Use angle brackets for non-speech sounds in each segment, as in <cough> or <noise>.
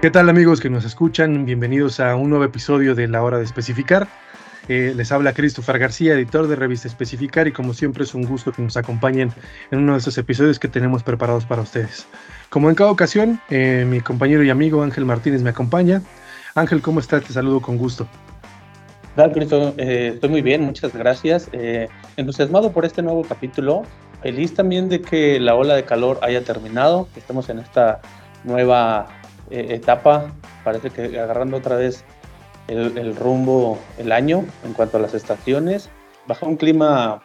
¿Qué tal amigos que nos escuchan? Bienvenidos a un nuevo episodio de La Hora de Especificar. Eh, les habla Christopher García, editor de Revista Especificar, y como siempre es un gusto que nos acompañen en uno de estos episodios que tenemos preparados para ustedes. Como en cada ocasión, eh, mi compañero y amigo Ángel Martínez me acompaña. Ángel, ¿cómo estás? Te saludo con gusto. Hola, Cristo. Eh, estoy muy bien, muchas gracias. entusiasmado por este nuevo capítulo. Feliz también de que la ola de calor haya terminado, que estemos en esta nueva eh, etapa, parece que agarrando otra vez el, rumbo el año en cuanto a las estaciones, bajo un clima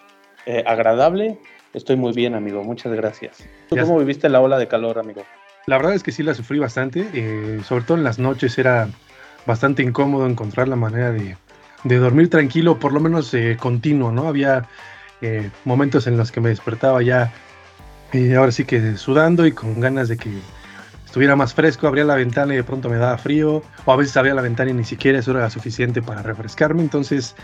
eh, agradable, estoy muy bien, amigo, muchas gracias. ¿Tú cómo viviste la ola de calor, amigo? La verdad es que sí la sufrí bastante, eh, sobre todo en las noches era bastante incómodo encontrar la manera de, de dormir tranquilo, por lo menos continuo, ¿no? Había momentos en los que me despertaba ya, ahora sí que sudando y con ganas de que estuviera más fresco, abría la ventana y de pronto me daba frío, o a veces abría la ventana y ni siquiera eso era suficiente para refrescarme, entonces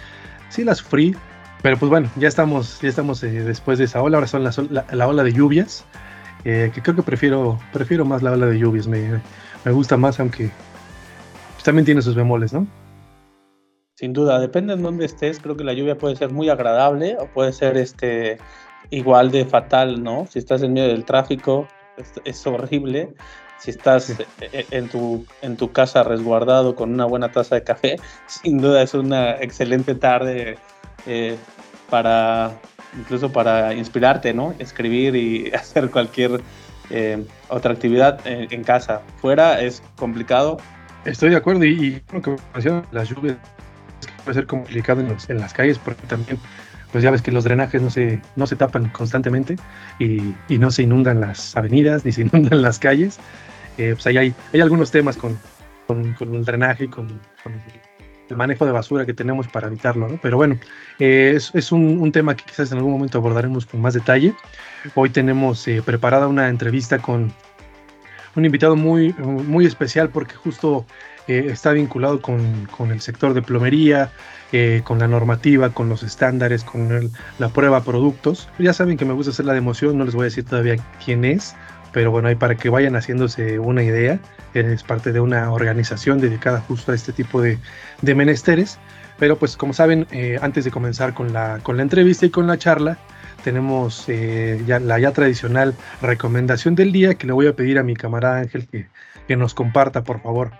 sí la sufrí, pero pues bueno, ya estamos, ya estamos eh, después de esa ola, ahora son la, ola de lluvias, eh, que creo que prefiero, prefiero más la ola de lluvias, me, gusta más, aunque pues, también tiene sus bemoles, ¿no? Sin duda, depende en dónde estés, creo que la lluvia puede ser muy agradable o puede ser este igual de fatal, ¿no? Si estás en medio del tráfico, es horrible si estás e, e, en tu, en tu casa resguardado con una buena taza de café, <laughs> sin duda es una excelente tarde eh, para incluso para inspirarte, ¿no? Escribir y <laughs> hacer cualquier eh, otra actividad en, casa. Fuera es complicado. Estoy de acuerdo y, lo que menciona las lluvias puede ser complicado en, en las calles porque también pues ya ves que los drenajes no se, no se tapan constantemente y, y, no se inundan las avenidas ni se <laughs> inundan las calles. Eh, pues ahí hay, hay algunos temas con, con, el drenaje y con, el manejo de basura que tenemos para evitarlo, ¿no? Pero bueno, eh, es, es un, un, tema que quizás en algún momento abordaremos con más detalle. Hoy tenemos eh, preparada una entrevista con un invitado muy, muy especial porque justo está vinculado con, con, el sector de plomería, con la normativa, con los estándares, con la prueba de productos. Ya saben que me gusta hacer la democión, no les voy a decir todavía quién es, pero bueno, ahí para que vayan haciéndose una idea, es parte de una organización dedicada justo a este tipo de, menesteres. Pero pues como saben, eh, antes de comenzar con la, con la entrevista y con la charla, tenemos eh, ya la ya tradicional recomendación del día que le voy a pedir a mi camarada Ángel que, que nos comparta, por favor.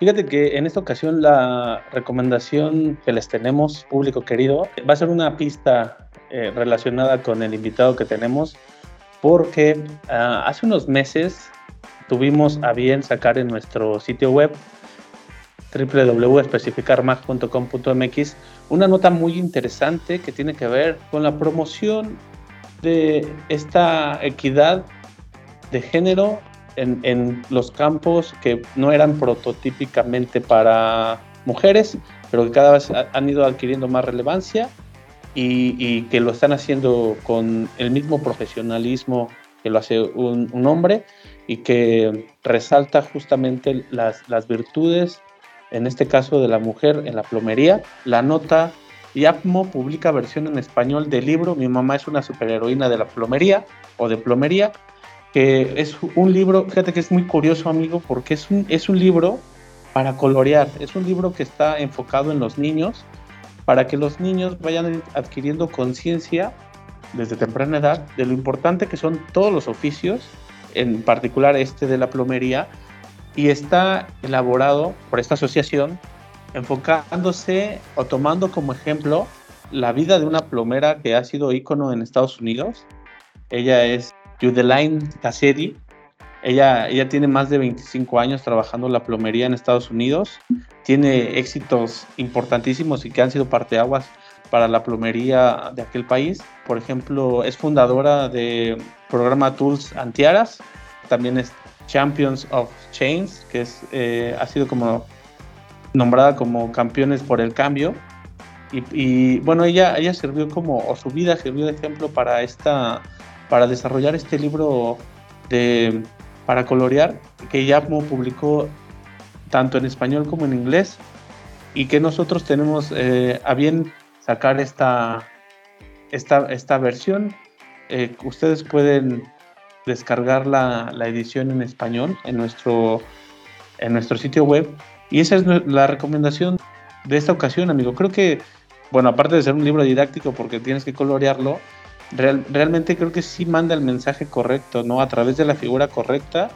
Fíjate que en esta ocasión la recomendación que les tenemos, público querido, va a ser una pista eh, relacionada con el invitado que tenemos porque ah, hace unos meses tuvimos a bien sacar en nuestro sitio web www.especificarmag.com.mx una nota muy interesante que tiene que ver con la promoción de esta equidad de género en, los campos que no eran prototípicamente para mujeres, pero que cada vez han ido adquiriendo más relevancia y, que lo están haciendo con el mismo profesionalismo que lo hace un, hombre y que resalta justamente las, las, virtudes, en este caso de la mujer en la plomería. La nota IAPMO publica versión en español del libro Mi mamá es una superheroína de la plomería o de plomería, que es un libro, fíjate que es muy curioso amigo, porque es un, es un libro para colorear, es un libro que está enfocado en los niños para que los niños vayan adquiriendo conciencia desde temprana edad de lo importante que son todos los oficios, en particular este de la plomería, y está elaborado por esta asociación enfocándose o tomando como ejemplo la vida de una plomera que ha sido ícono en Estados Unidos. Ella es Judeline Cassidy, ella, ella tiene más de 25 años trabajando la plomería en Estados Unidos. Tiene éxitos importantísimos y que han sido parteaguas para la plomería de aquel país. Por ejemplo, es fundadora de programa Tools Antiaras. También es Champions of Chains, que es, eh, ha sido como nombrada como campeones por el cambio. Y, y, bueno, ella, ella sirvió como, o su vida sirvió de ejemplo para esta, para desarrollar este libro de para colorear que Yapmo publicó tanto en español como en inglés y que nosotros tenemos eh, a bien sacar esta, esta, esta versión. Eh, ustedes pueden descargar la, edición en español en nuestro en nuestro sitio web. Y esa es la recomendación de esta ocasión, amigo. Creo que, bueno, aparte de ser un libro didáctico porque tienes que colorearlo, realmente creo que sí manda el mensaje correcto, ¿no? A través de la figura correcta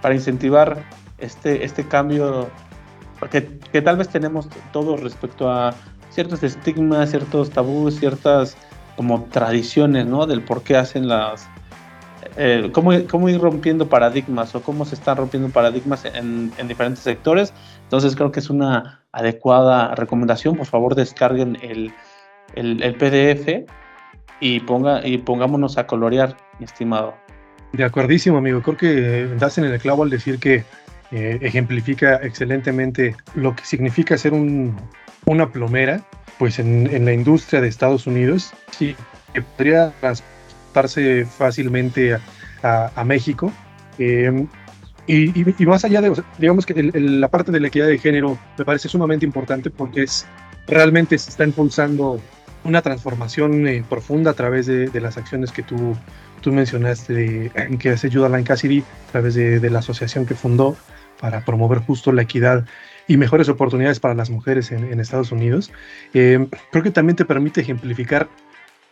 para incentivar este, este cambio que, que tal vez tenemos todos respecto a ciertos estigmas, ciertos tabús, ciertas como tradiciones, ¿no? Del por qué hacen las... Eh, cómo, cómo, ir rompiendo paradigmas o cómo se están rompiendo paradigmas en, en, diferentes sectores. Entonces creo que es una adecuada recomendación. Por favor, descarguen el, el, el PDF y, ponga, y pongámonos a colorear, estimado. De acuerdísimo, amigo. Creo que das en el clavo al decir que eh, ejemplifica excelentemente lo que significa ser un, una plomera, pues en, en, la industria de Estados Unidos, sí, que podría transportarse fácilmente a, a, México. Eh, y, y, más allá de, digamos que el, el, la parte de la equidad de género me parece sumamente importante porque es realmente se está impulsando una transformación eh, profunda a través de, las acciones que tú, tú mencionaste, de, que hace Judah Cassidy, a través de, la asociación que fundó para promover justo la equidad y mejores oportunidades para las mujeres en, en Estados Unidos. Eh, creo que también te permite ejemplificar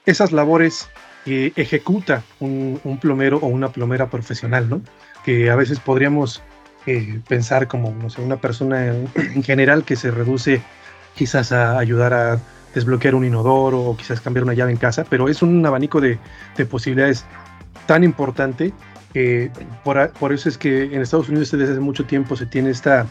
esas labores que ejecuta un, un, plomero o una plomera profesional, ¿no? Que a veces podríamos eh, pensar como, no sé, una persona en, en general que se reduce quizás a ayudar a desbloquear un inodoro o quizás cambiar una llave en casa, pero es un abanico de, de posibilidades tan importante que por, eso es que en Estados Unidos desde hace mucho tiempo se tiene esta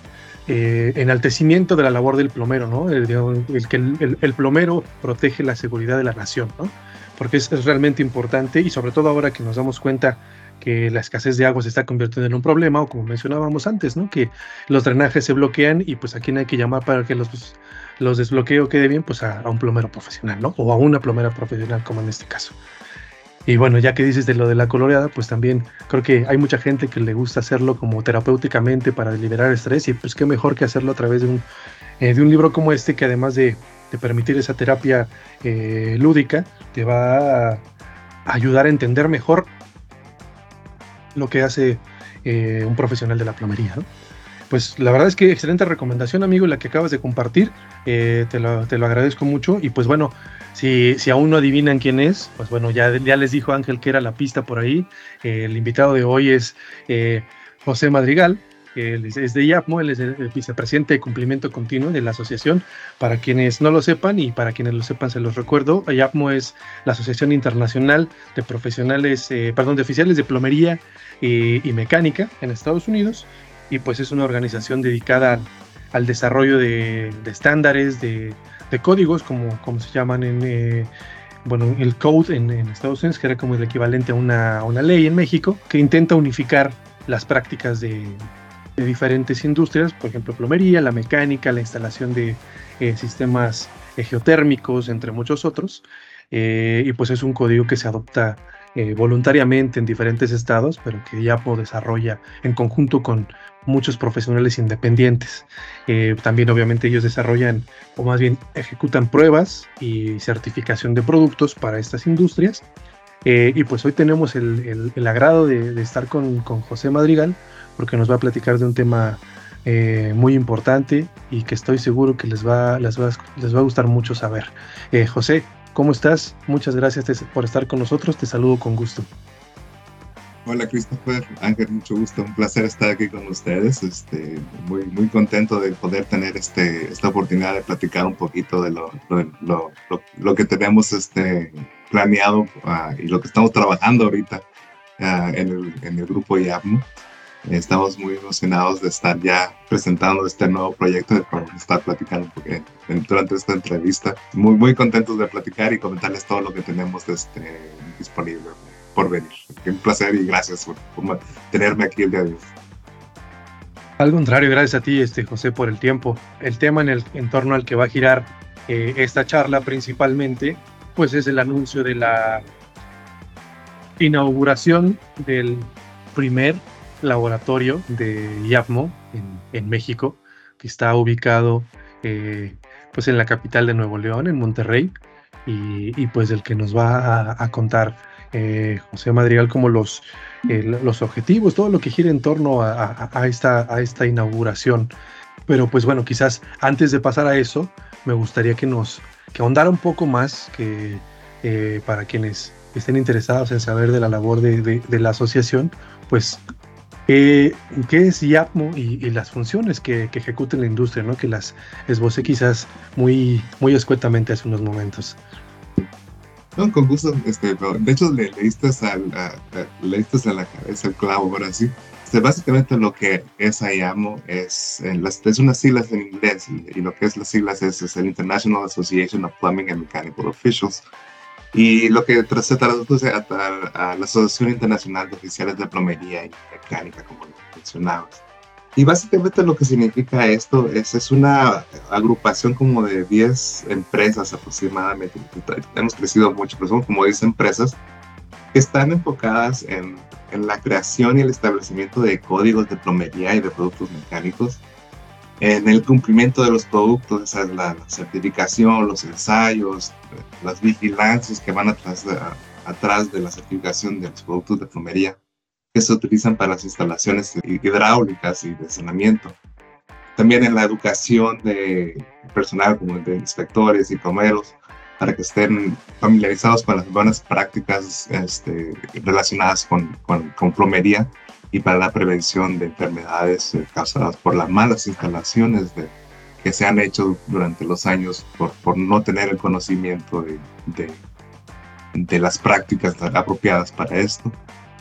eh, enaltecimiento de la labor del plomero, ¿no? El, que el, el, plomero protege la seguridad de la nación, ¿no? Porque es, es, realmente importante y sobre todo ahora que nos damos cuenta que la escasez de agua se está convirtiendo en un problema o como mencionábamos antes, ¿no? Que los drenajes se bloquean y pues a quién hay que llamar para que los, pues, los desbloqueo quede bien, pues a, a, un plomero profesional, ¿no? O a una plomera profesional como en este caso. Y bueno, ya que dices de lo de la coloreada, pues también creo que hay mucha gente que le gusta hacerlo como terapéuticamente para liberar estrés y pues qué mejor que hacerlo a través de un, eh, de un libro como este que además de, permitir esa terapia eh, lúdica, te va a ayudar a entender mejor lo que hace eh, un profesional de la plomería. ¿no? Pues la verdad es que excelente recomendación, amigo, la que acabas de compartir. Eh, te, lo, te, lo, agradezco mucho. Y pues bueno, si, si, aún no adivinan quién es, pues bueno, ya, ya les dijo Ángel que era la pista por ahí. Eh, el invitado de hoy es eh, José Madrigal. Él es, de IAPMO, él es el, vicepresidente de cumplimiento continuo de la asociación. Para quienes no lo sepan y para quienes lo sepan se los recuerdo, IAPMO es la Asociación Internacional de Profesionales, perdón, de Oficiales de Plomería y, y Mecánica en Estados Unidos y pues es una organización dedicada al, desarrollo de, estándares, de, códigos, como, se llaman en, eh, bueno, el code en, Estados Unidos, que era como el equivalente a una, a una ley en México, que intenta unificar las prácticas de, de, diferentes industrias, por ejemplo, plomería, la mecánica, la instalación de eh, sistemas geotérmicos, entre muchos otros. Eh, y pues es un código que se adopta eh, voluntariamente en diferentes estados, pero que YAPO desarrolla en conjunto con muchos profesionales independientes. Eh, también obviamente ellos desarrollan o más bien ejecutan pruebas y certificación de productos para estas industrias. Eh, y pues hoy tenemos el, agrado de, estar con, con, José Madrigal porque nos va a platicar de un tema muy importante y que estoy seguro que les va, les va, les va a gustar mucho saber. José, ¿cómo estás? Muchas gracias por estar con nosotros, te saludo con gusto. Hola Christopher, Ángel, mucho gusto, un placer estar aquí con ustedes. Este, muy, muy contento de poder tener este, esta oportunidad de platicar un poquito de lo, que tenemos este, planeado uh, y lo que estamos trabajando ahorita en, el, en, el, grupo IAPMO. Estamos muy emocionados de estar ya presentando este nuevo proyecto de para estar platicando porque durante esta entrevista. Muy, muy contentos de platicar y comentarles todo lo que tenemos este, disponible por venir. Un placer y gracias por, por, tenerme aquí el día de hoy. Al contrario, gracias a ti, este, José, por el tiempo. El tema en el en torno al que va a girar eh, esta charla principalmente, pues es el anuncio de la inauguración del primer laboratorio de IAPMO en, México, que está ubicado eh, pues en la capital de Nuevo León, en Monterrey, y, pues el que nos va a, contar eh, José Madrigal como los, eh, los objetivos, todo lo que gira en torno a, esta, a esta inauguración. Pero pues bueno, quizás antes de pasar a eso, me gustaría que nos que ahondara un poco más que para quienes estén interesados en saber de la labor de, la asociación, pues qué es YAPMO y, las funciones que, que, ejecuta la industria, ¿no? que las esbocé quizás muy, muy escuetamente hace unos momentos. No, con gusto. Este, de hecho, le leíste a, a, la cabeza el clavo, ahora sí. Este, básicamente lo que es IAMO es, las, es unas siglas en inglés y, lo que es las siglas es, es, el International Association of Plumbing and Mechanical Officials. Y lo que se traduce a, a, la Asociación Internacional de Oficiales de Plomería y Mecánica, como mencionabas. Y básicamente lo que significa esto es, es una agrupación como de 10 empresas aproximadamente. Hemos crecido mucho, pero son como 10 empresas que están enfocadas en, en la creación y el establecimiento de códigos de plomería y de productos mecánicos, en el cumplimiento de los productos, esa es la, certificación, los ensayos, las vigilancias que van atrás de, atrás de la certificación de los productos de plomería que se utilizan para las instalaciones hidráulicas y de saneamiento. También en la educación de personal como de inspectores y plomeros para que estén familiarizados con las buenas prácticas este, relacionadas con, con, plomería y para la prevención de enfermedades eh, causadas por las malas instalaciones de, que se han hecho durante los años por, por no tener el conocimiento de, de, de, las prácticas apropiadas para esto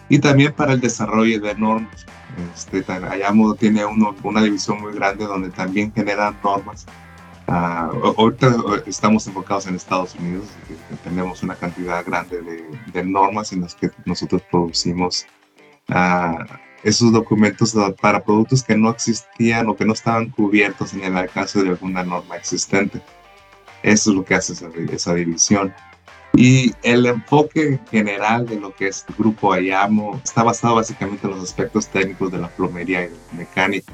y también para el desarrollo de normas. Este, Ayamo tiene uno, una división muy grande donde también generan normas. Uh, ahorita estamos enfocados en Estados Unidos, tenemos una cantidad grande de, de, normas en las que nosotros producimos esos documentos para productos que no existían o que no estaban cubiertos en el alcance de alguna norma existente. Eso es lo que hace esa, esa división. Y el enfoque general de lo que es el grupo Ayamo está basado básicamente en los aspectos técnicos de la plomería y mecánica.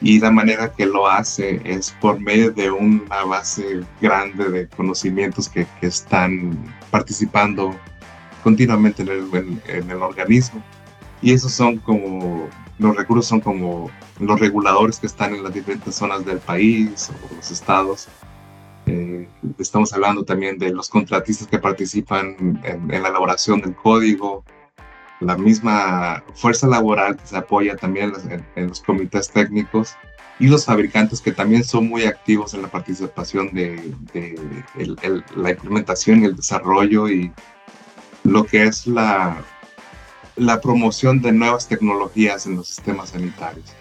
Y la manera que lo hace es por medio de una base grande de conocimientos que, que están participando continuamente en el, en el organismo. Y esos son como, los recursos son como los reguladores que están en las diferentes zonas del país o los estados. Eh, estamos hablando también de los contratistas que participan en, la elaboración del código, la misma fuerza laboral que se apoya también en, los comités técnicos y los fabricantes que también son muy activos en la participación de, la implementación y el desarrollo y lo que es la, la promoción de nuevas tecnologías en los sistemas sanitarios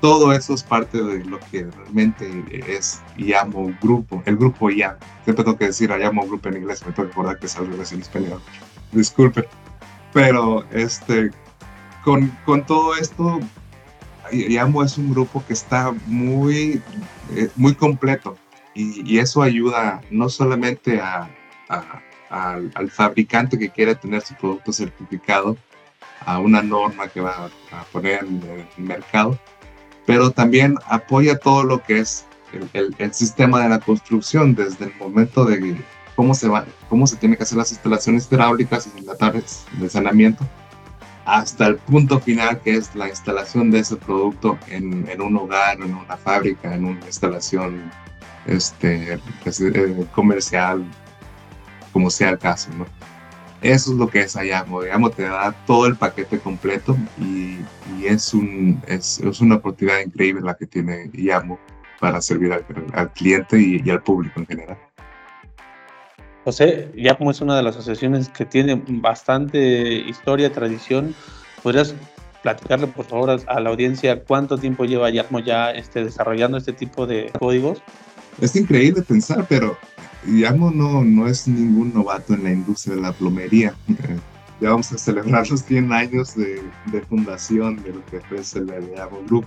todo eso es parte de lo que realmente es llamo grupo, el grupo IAM. Siempre tengo que decir llamo grupo en inglés, me tengo que acordar que es algo en español. Disculpe. Pero este, con, con todo esto, llamo es un grupo que está muy, eh, muy completo y, y, eso ayuda no solamente a, al, al fabricante que quiere tener su producto certificado a una norma que va a poner en el mercado, pero también apoya todo lo que es el, sistema de la construcción desde el momento de cómo se va, cómo se tiene que hacer las instalaciones hidráulicas y de saneamiento hasta el punto final que es la instalación de ese producto en, un hogar, en una fábrica, en una instalación este, eh, comercial, como sea el caso, ¿no? Eso es lo que es Ayamo. Ayamo te da todo el paquete completo y, es, un, es, una oportunidad increíble la que tiene Ayamo para servir al, cliente y, al público en general. José, Yamo es una de las asociaciones que tiene bastante historia, tradición. ¿Podrías platicarle, por favor, a, la audiencia cuánto tiempo lleva Yamo ya este, desarrollando este tipo de códigos? Es increíble pensar, pero Yamo no, no es ningún novato en la industria de la plomería. <laughs> ya vamos a celebrar los 100 años de, de fundación de lo que fue el Yamo Group.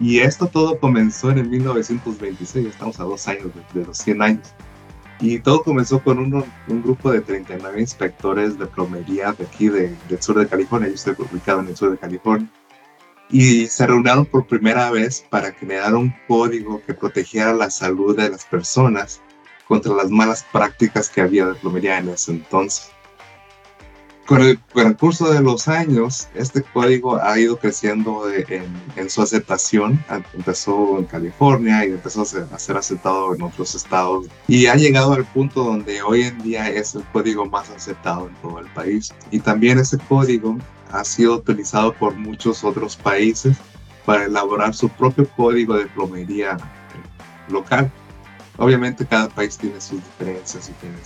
Y esto todo comenzó en el 1926, estamos a dos años de, los 100 años. Y todo comenzó con un, un grupo de 39 inspectores de plomería de aquí de, del sur de California. Yo estoy ubicado en el sur de California. Y se reunieron por primera vez para crear un código que protegiera la salud de las personas contra las malas prácticas que había de plomería en ese entonces. con el, curso de los años, este código ha ido creciendo en, su aceptación. Empezó en California y empezó a ser, aceptado en otros estados. Y ha llegado al punto donde hoy en día es el código más aceptado en todo el país. Y también ese código ha sido utilizado por muchos otros países para elaborar su propio código de plomería local. Obviamente cada país tiene sus diferencias y tiene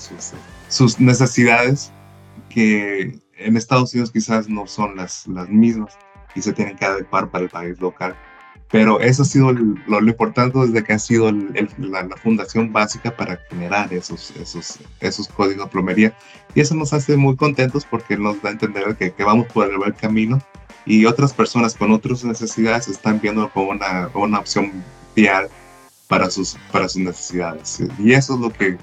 sus, necesidades que en Estados Unidos quizás no son las, las mismas y se tienen que adecuar para el país local. Pero eso ha sido lo, importante desde que ha sido la, fundación básica para generar esos, esos, esos códigos de plomería. Y eso nos hace muy contentos porque nos da a entender que, que vamos por el buen camino y otras personas con otras necesidades están viendo como una, una opción vial para sus, para sus necesidades. Y eso es lo que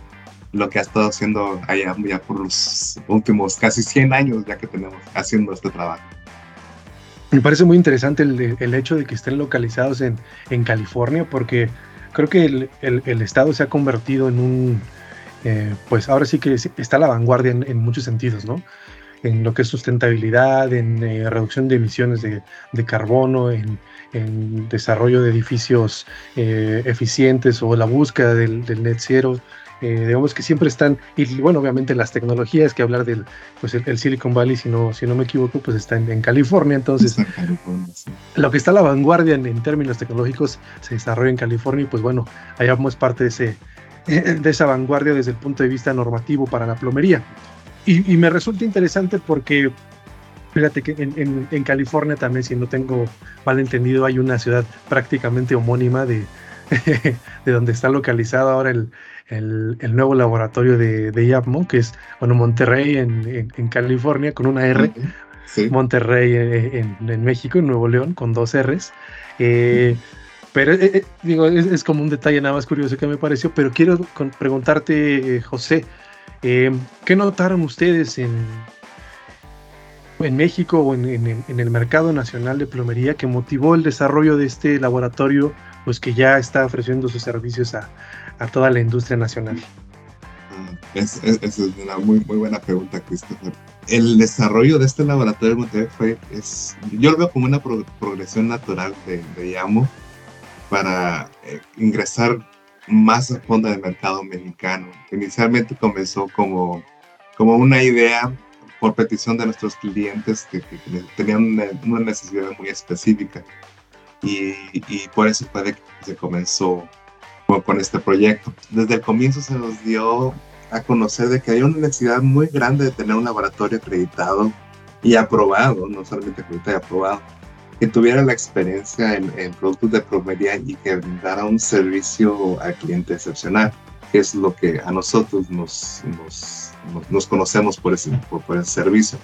lo que ha estado haciendo allá ya por los últimos casi 100 años ya que tenemos haciendo este trabajo. Me parece muy interesante el, el hecho de que estén localizados en, en California porque creo que el, el, estado se ha convertido en un, eh, pues ahora sí que está a la vanguardia en, muchos sentidos, ¿no? En lo que es sustentabilidad, en eh, reducción de emisiones de, de carbono, en, en, desarrollo de edificios eh, eficientes o la búsqueda del, del net zero. Eh, digamos que siempre están, y bueno, obviamente las tecnologías, que hablar del pues el, Silicon Valley, si no, si no me equivoco, pues está en, California, entonces lo que está a la vanguardia en, términos tecnológicos se desarrolla en California y pues bueno, allá vamos parte de, ese, de esa vanguardia desde el punto de vista normativo para la plomería. Y, me resulta interesante porque Fíjate que en, en, California también, si no tengo mal entendido, hay una ciudad prácticamente homónima de, <laughs> de donde está localizado ahora el, el, nuevo laboratorio de, de IAPMO, que es, bueno, Monterrey en, en, California con una R, Monterrey eh, en, en, México, en Nuevo León, con dos Rs. Eh, pero eh, digo, es, como un detalle nada más curioso que me pareció, pero quiero preguntarte, José, ¿qué notaron ustedes en, en México o en, en, el mercado nacional de plomería que motivó el desarrollo de este laboratorio, pues que ya está ofreciendo sus servicios a, a toda la industria nacional? Ah, esa es, una muy, muy buena pregunta, Christopher. El desarrollo de este laboratorio de Monterrey fue, es, yo lo veo como una progresión natural de, de para eh, ingresar más a fondo del mercado mexicano. Inicialmente comenzó como, como una idea por petición de nuestros clientes que, tenían una, necesidad muy específica. Y, y, por eso fue que se comenzó con este proyecto. Desde el comienzo se nos dio a conocer de que hay una necesidad muy grande de tener un laboratorio acreditado y aprobado, no solamente acreditado y aprobado, que tuviera la experiencia en, productos de plomería y que brindara un servicio al cliente excepcional, que es lo que a nosotros nos, nos, nos, conocemos por ese, por, por el servicio.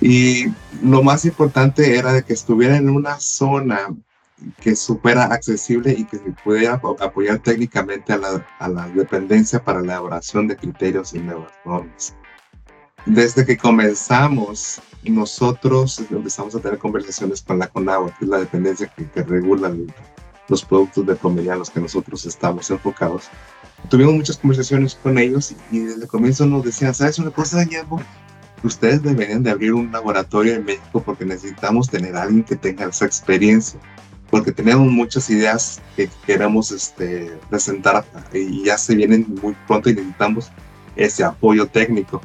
Y lo más importante era de que estuviera en una zona que supera accesible y que se pudiera apoyar técnicamente a la, a la dependencia para la elaboración de criterios y nuevas normas. Desde que comenzamos, nosotros empezamos a tener conversaciones con la CONAGUA, que es la dependencia que, regula los productos de comedia en los que nosotros estamos enfocados. Tuvimos muchas conversaciones con ellos y, desde el comienzo nos decían, ¿sabes una cosa, Guillermo? Ustedes deberían de abrir un laboratorio en México porque necesitamos tener a alguien que tenga esa experiencia porque tenemos muchas ideas que queremos este, presentar y ya se vienen muy pronto y necesitamos ese apoyo técnico.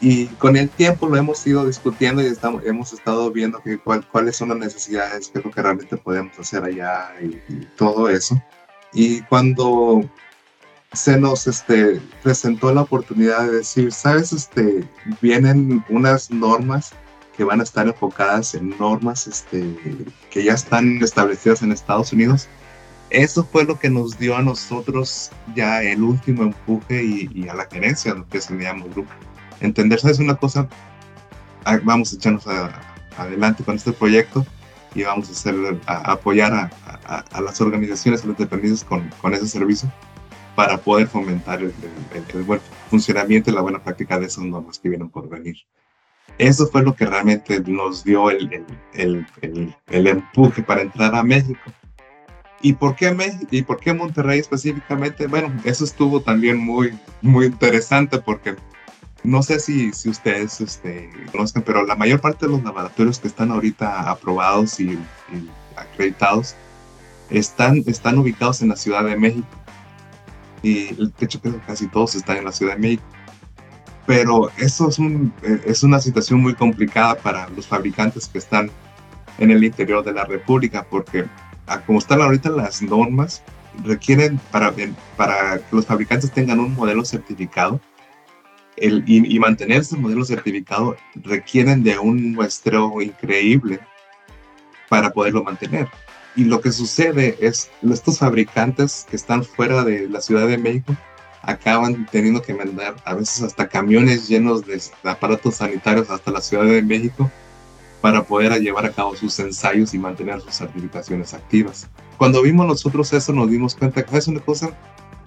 Y con el tiempo lo hemos ido discutiendo y estamos, hemos estado viendo que cuáles son las necesidades, qué es lo que realmente podemos hacer allá y, todo eso. Y cuando se nos este, presentó la oportunidad de decir, sabes, este, vienen unas normas que van a estar enfocadas en normas este, que ya están establecidas en Estados Unidos. Eso fue lo que nos dio a nosotros ya el último empuje y, a la gerencia, lo que se llama grupo. Entender, ¿sabes una cosa? Ah, vamos a echarnos adelante con este proyecto y vamos a, hacer, a, apoyar a, a, las organizaciones, a los dependientes con ese servicio para poder fomentar el, el, el, buen funcionamiento y la buena práctica de esas normas que vienen por venir. Eso fue lo que realmente nos dio el, el, empuje para entrar a México. ¿Y por qué México? ¿Y por qué Monterrey específicamente? Bueno, eso estuvo también muy, muy interesante porque no sé si, si ustedes este, conozcan, pero la mayor parte de los laboratorios que están ahorita aprobados y, acreditados están, están ubicados en la Ciudad de México. Y de hecho creo que casi todos están en la Ciudad de México. Pero eso es, un, es una situación muy complicada para los fabricantes que están en el interior de la República, porque como están ahorita las normas, requieren para, para que los fabricantes tengan un modelo certificado, el, y, mantener ese modelo certificado requieren de un muestreo increíble para poderlo mantener. Y lo que sucede es, estos fabricantes que están fuera de la Ciudad de México acaban teniendo que mandar a veces hasta camiones llenos de aparatos sanitarios hasta la Ciudad de México para poder llevar a cabo sus ensayos y mantener sus certificaciones activas. Cuando vimos nosotros eso nos dimos cuenta que es una cosa,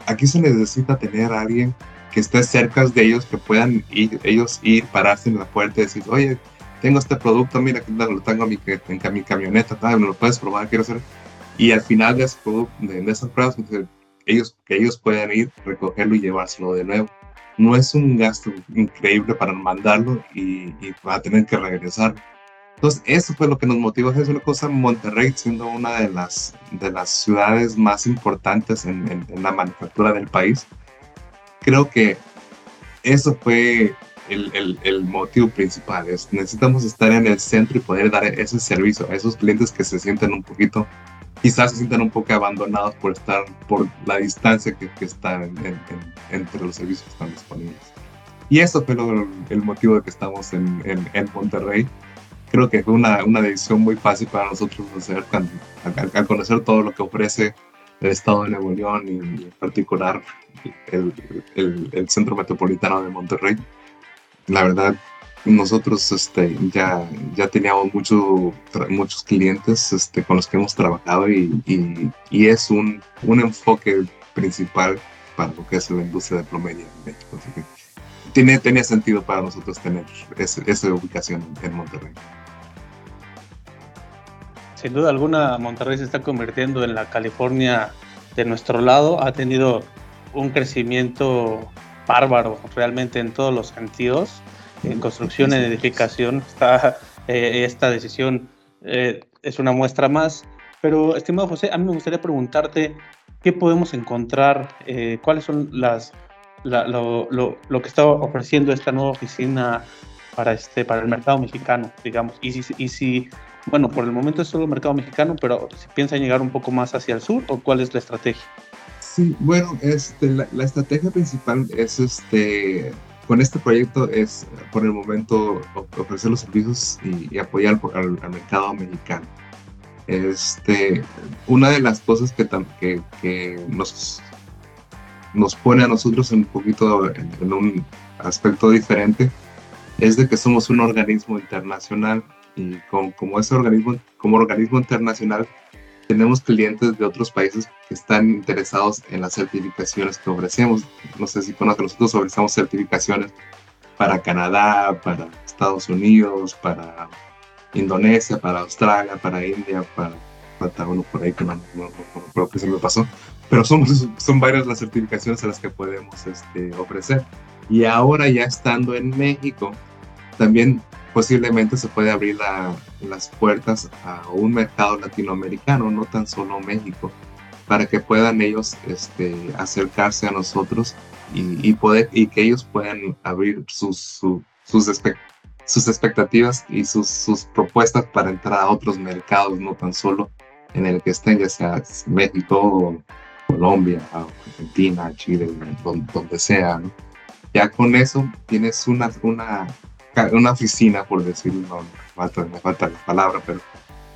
aquí se necesita tener a alguien que esté cerca de ellos, que puedan ir, ellos ir, pararse en la puerta y decir, oye, tengo este producto, mira, lo tengo en mi, en mi camioneta, ¿me lo puedes probar? Quiero hacer. Y al final de, ese producto, de, esas pruebas, ellos, que ellos puedan ir, recogerlo y llevárselo de nuevo. No es un gasto increíble para mandarlo y, y va a tener que regresar. Entonces, eso fue lo que nos motivó a hacer una cosa. Monterrey, siendo una de las, de las ciudades más importantes en, en la manufactura del país, creo que eso fue el, el, motivo principal. Es, necesitamos estar en el centro y poder dar ese servicio a esos clientes que se sienten un poquito, quizás se sienten un poco abandonados por estar, por la distancia que, que está entre los servicios que están disponibles. Y eso fue el motivo de que estamos en, en, Monterrey. Creo que fue una, una, decisión muy fácil para nosotros hacer, al conocer todo lo que ofrece el estado de Nuevo León y en particular el, el, centro metropolitano de Monterrey. La verdad, nosotros este, ya, ya teníamos mucho, muchos clientes este, con los que hemos trabajado y, y, es un, un enfoque principal para lo que es la industria de plomería en México. Así que tiene, tenía sentido para nosotros tener esa ubicación en Monterrey sin duda alguna Monterrey se está convirtiendo en la California de nuestro lado. Ha tenido un crecimiento bárbaro realmente en todos los sentidos. En construcción, en edificación, está, eh, esta decisión eh, es una muestra más. Pero, estimado José, a mí me gustaría preguntarte qué podemos encontrar, eh, cuáles son las, lo, lo, lo, que está ofreciendo esta nueva oficina para, este, para el mercado mexicano, digamos, y si, y si bueno, por el momento es solo mercado mexicano, pero si piensan llegar un poco más hacia el sur o cuál es la estrategia? Sí, bueno, este, la, estrategia principal es este, con este proyecto es por el momento ofrecer los servicios y, apoyar al, mercado mexicano. Este, una de las cosas que, que, que nos, nos pone a nosotros un poquito en un aspecto diferente es de que somos un organismo internacional y como ese organismo, como organismo internacional, tenemos clientes de otros países que están interesados en las certificaciones que ofrecemos. No sé si conocen, nosotros ofrecemos certificaciones para Canadá, para Estados Unidos, para Indonesia, para Australia, para India, para falta uno por ahí que no, creo que se me pasó. Pero son, son varias las certificaciones a las que podemos este, ofrecer. Y ahora ya estando en México, también posiblemente se puede abrir las puertas a un mercado latinoamericano, no tan solo México, para que puedan ellos este, acercarse a nosotros y, poder, y que ellos puedan abrir sus, sus, sus expectativas y sus, sus, propuestas para entrar a otros mercados, no tan solo en el que estén, ya sea México, Colombia, Argentina, Chile, donde, donde sea. Ya con eso tienes una, una una oficina, por decirlo, no, me, falta, la palabra, pero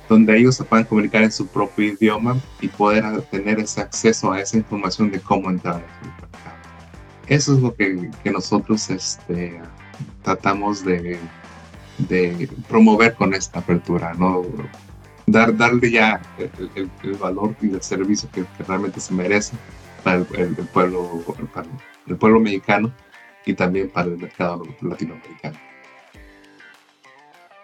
donde ellos se puedan comunicar en su propio idioma y poder tener ese acceso a esa información de cómo entrar el. Eso es lo que, que nosotros este, tratamos de, de, promover con esta apertura, ¿no? Dar, darle ya el, el, valor y el servicio que, realmente se merece para el, pueblo, para el pueblo mexicano y también para el mercado latinoamericano.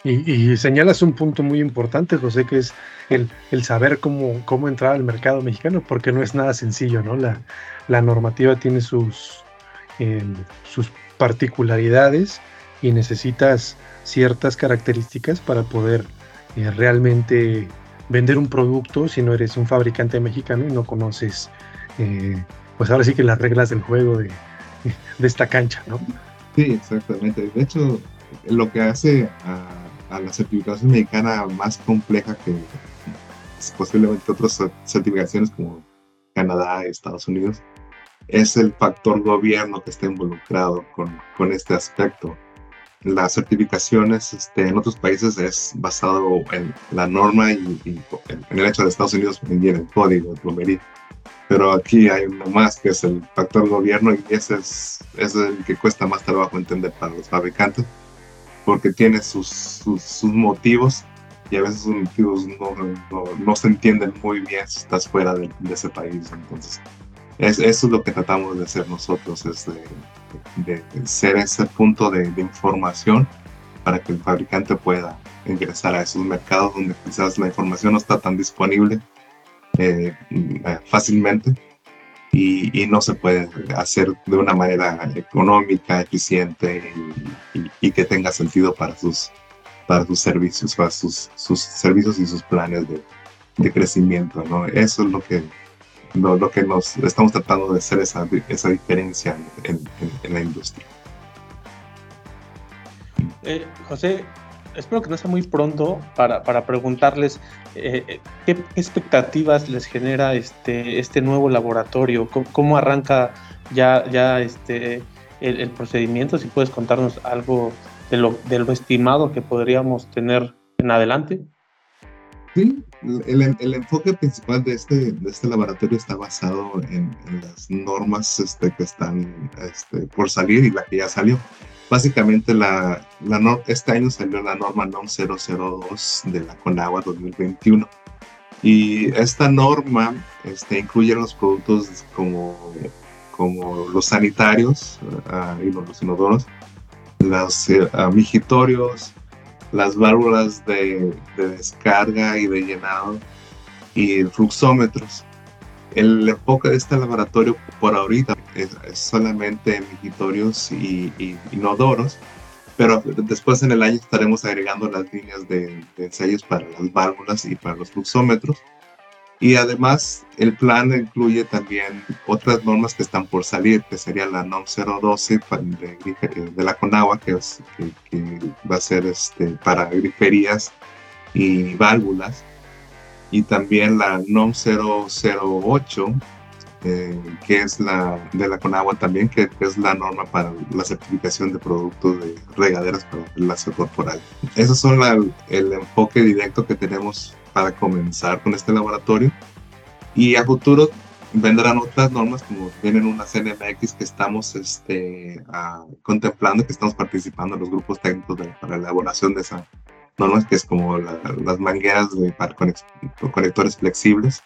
Y, señalas un punto muy importante, José, que es el, el, saber cómo, cómo entrar al mercado mexicano, porque no es nada sencillo, ¿no? La, la normativa tiene sus, em, sus particularidades y necesitas ciertas características para poder eh, realmente vender un producto si no eres un fabricante mexicano y no conoces, eh, pues ahora sí que las reglas del juego de, de, esta cancha, ¿no? Sí, exactamente. De hecho, lo que hace a, a la certificación mexicana más compleja que posiblemente otras certificaciones como Canadá, Estados Unidos, es el factor gobierno que está involucrado con, con este aspecto. Las certificaciones este, en otros países es basado en la norma y, en el hecho de Estados Unidos y en el código de plomería. Pero aquí hay uno más que es el factor gobierno y ese es, es el que cuesta más trabajo entender para los fabricantes porque tiene sus, sus, motivos y a veces sus motivos no, no, se entienden muy bien si estás fuera de, de ese país. Entonces, es, eso es lo que tratamos de hacer nosotros, es de, ser ese punto de, información para que el fabricante pueda ingresar a esos mercados donde quizás la información no está tan disponible eh, fácilmente y, no se puede hacer de una manera económica, eficiente y, que tenga sentido para sus, para sus servicios, para sus, sus servicios y sus planes de, de crecimiento. ¿no? Eso es lo que lo, que nos estamos tratando de hacer esa, esa diferencia en, la industria. Eh, José, espero que no sea muy pronto para, para preguntarles eh, eh, ¿qué expectativas les genera este, este nuevo laboratorio, cómo, arranca ya, ya este, el, el, procedimiento, si puedes contarnos algo de lo, de lo estimado que podríamos tener en adelante. Sí, el, el, enfoque principal de este, de este laboratorio está basado en, las normas este, que están este, por salir y la que ya salió. Básicamente, la, la este año salió la norma NOM 002 de la CONAGUA 2021. Y esta norma este, incluye los productos como, como los sanitarios uh, y los inodoros, los uh, las válvulas de, descarga y de llenado y fluxómetros. El enfoque de este laboratorio por ahorita es, solamente migitorios y, y, inodoros, pero después en el año estaremos agregando las líneas de, de ensayos para las válvulas y para los fluxómetros. Y además, el plan incluye también otras normas que están por salir, que sería la NOM 012 de, de la CONAGUA, que, es, que, va a ser este, para griferías y válvulas, y también la NOM 008, eh, que es la de la CONAGUA también, que, es la norma para la certificación de productos de regaderas para el láser corporal. Esos son el enfoque directo que tenemos para comenzar con este laboratorio. Y a futuro vendrán otras normas, como vienen unas NMX que estamos este, contemplando, que estamos participando en los grupos técnicos para la elaboración de esas normas, que es como las mangueras de, para conectores flexibles.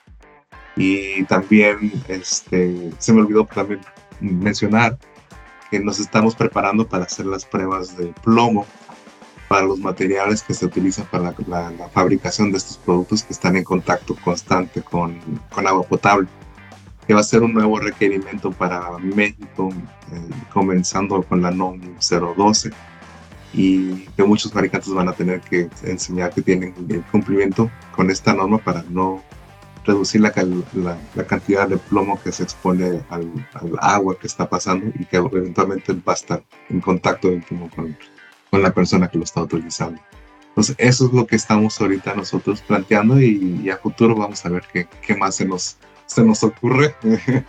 Y también este, se me olvidó también mencionar que nos estamos preparando para hacer las pruebas de plomo para los materiales que se utilizan para la, fabricación de estos productos que están en contacto constante con, con, agua potable, que va a ser un nuevo requerimiento para México, eh, comenzando con la NOM 012, y que muchos fabricantes van a tener que enseñar que tienen el cumplimiento con esta norma para no reducir la, la, cantidad de plomo que se expone al, al, agua que está pasando y que eventualmente va a estar en contacto íntimo con, con la persona que lo está utilizando. Entonces, eso es lo que estamos ahorita nosotros planteando y, a futuro vamos a ver qué, qué, más se nos, se nos ocurre. <laughs>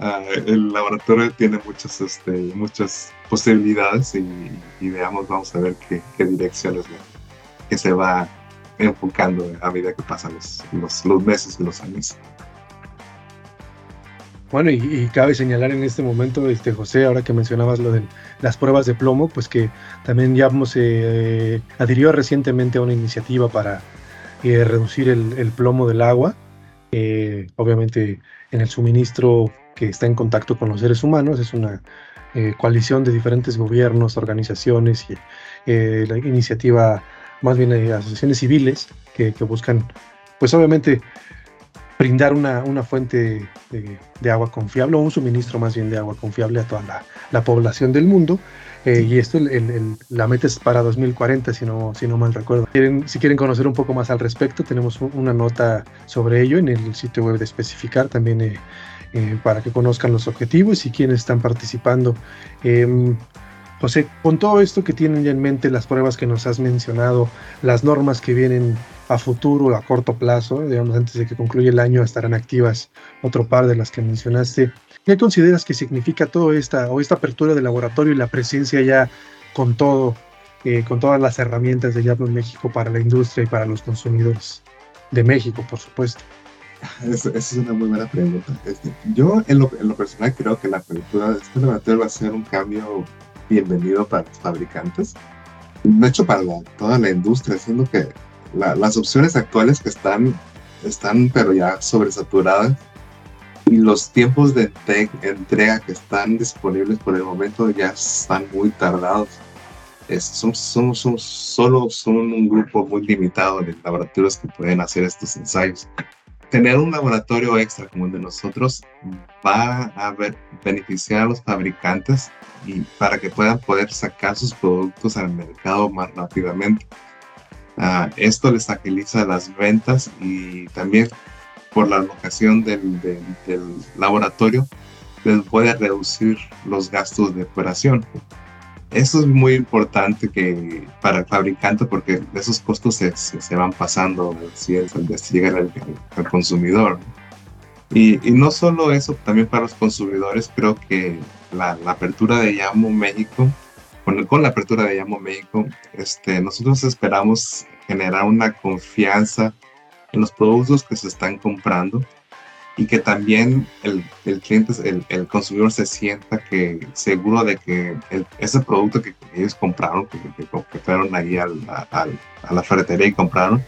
Ah, el laboratorio tiene muchas, este, muchas posibilidades y, veamos, vamos a ver qué, qué direcciones que se va enfocando a medida que pasan los, los, meses y los años. Bueno, y, cabe señalar en este momento, este José, ahora que mencionabas lo de las pruebas de plomo, pues que también ya hemos eh, adhirió recientemente a una iniciativa para eh, reducir el, plomo del agua, eh, obviamente en el suministro que está en contacto con los seres humanos, es una coalición de diferentes gobiernos, organizaciones y la iniciativa, más bien asociaciones civiles que, que buscan, pues obviamente brindar una, una fuente de, agua confiable o un suministro más bien de agua confiable a toda la, población del mundo. Eh, y esto la meta es para 2040, si no, si no mal recuerdo. si quieren conocer un poco más al respecto, tenemos una nota sobre ello en el sitio web de Especificar, también eh, eh, para que conozcan los objetivos y quiénes están participando. Em, José, con todo esto que tienen ya en mente, las pruebas que nos has mencionado, las normas que vienen a futuro, a corto plazo, digamos, antes de que concluya el año, estarán activas otro par de las que mencionaste. ¿Qué consideras que significa toda esta o esta apertura del laboratorio y la presencia ya con todo, eh, con todas las herramientas de Yaplo en México para la industria y para los consumidores de México, por supuesto? <laughs> Esa es una muy buena pregunta. Este, yo, en lo, personal, creo que la apertura de este laboratorio va a ser un cambio bienvenido para los fabricantes, de hecho para toda la industria, siendo que las opciones actuales que están, están pero ya sobresaturadas y los tiempos de entrega que están disponibles por el momento ya están muy tardados. son, son, son, solo son un grupo muy limitado de laboratorios que pueden hacer estos ensayos. Tener un laboratorio extra como el de nosotros va a beneficiar a los fabricantes y para que puedan poder sacar sus productos al mercado más rápidamente. Ah, esto les agiliza las ventas y también por la locación del, laboratorio les puede reducir los gastos de operación. Eso es muy importante que para el fabricante porque esos costos se, se, van pasando si, es, si llega al, consumidor. Y, y, no solo eso, también para los consumidores creo que la, la apertura de Yamo México con, la apertura de Llamo México, este, nosotros esperamos generar una confianza en los productos que se están comprando y que también el, el cliente, el, el, consumidor se sienta que seguro de que ese producto que ellos compraron, que, que, fueron ahí al, a la ferretería y compraron,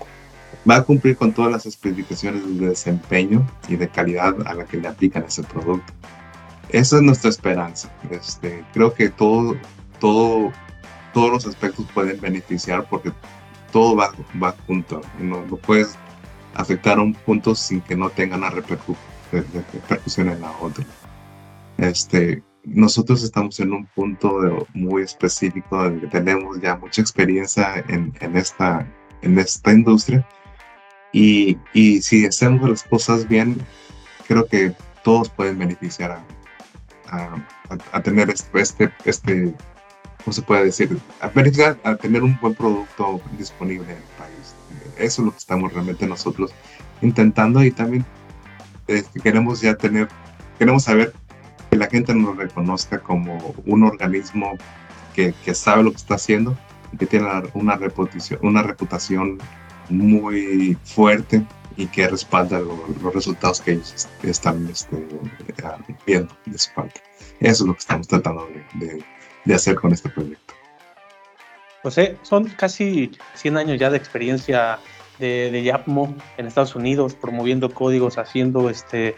va a cumplir con todas las especificaciones de desempeño y de calidad a la que le aplican ese producto. Esa es nuestra esperanza. Este, creo que todo, todo, todos los aspectos pueden beneficiar porque todo va, va junto. No, no puedes afectar a un punto sin que no tenga una repercusión en la otra. Este, nosotros estamos en un punto muy específico donde tenemos ya mucha experiencia en, en, esta, en esta industria y, y, si hacemos las cosas bien, creo que todos pueden beneficiar a, a, a tener este, este, este ¿cómo se puede decir? A, a tener un buen producto disponible en el país. Eso es lo que estamos realmente nosotros intentando y también este, queremos ya tener, queremos saber que la gente nos reconozca como un organismo que, sabe lo que está haciendo y que tiene una reputación, una reputación muy fuerte y que respalda los resultados que ellos están este, viendo de su parte. Eso es lo que estamos tratando de hacer con este proyecto. José, son casi 100 años ya de experiencia de, de Yapmo en Estados Unidos, promoviendo códigos, haciendo este,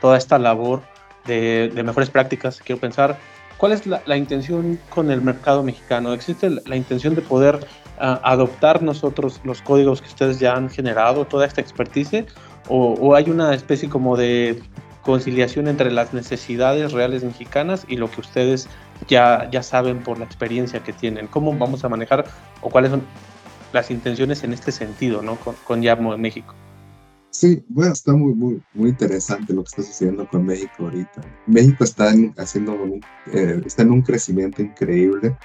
toda esta labor de, mejores prácticas. Quiero pensar, ¿cuál es la, intención con el mercado mexicano? ¿Existe la, intención de poder ah, adoptar nosotros los códigos que ustedes ya han generado, toda esta expertise? ¿O, o hay una especie como de conciliación entre las necesidades reales mexicanas y lo que ustedes ya, ya saben por la experiencia que tienen. ¿Cómo vamos a manejar o cuáles son las intenciones en este sentido ¿no? con, con Yamo en México? Sí, bueno, está muy, muy, muy interesante lo que está sucediendo con México ahorita. México está en, haciendo eh, está en un crecimiento increíble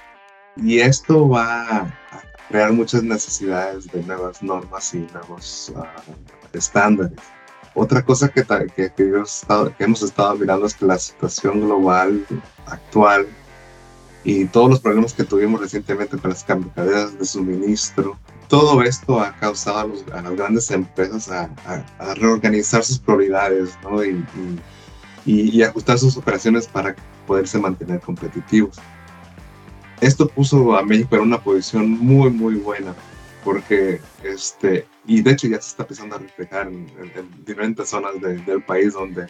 y esto va a crear muchas necesidades de nuevas normas y nuevos uh, estándares. Otra cosa que, que, hemos estado mirando es que la situación global actual y todos los problemas que tuvimos recientemente con las cadenas de suministro, todo esto ha causado a, las grandes empresas a, reorganizar sus prioridades ¿no? y, y, ajustar sus operaciones para poderse mantener competitivos. Esto puso a México en una posición muy, muy buena porque, este, y de hecho ya se está empezando a reflejar en, diferentes zonas del país donde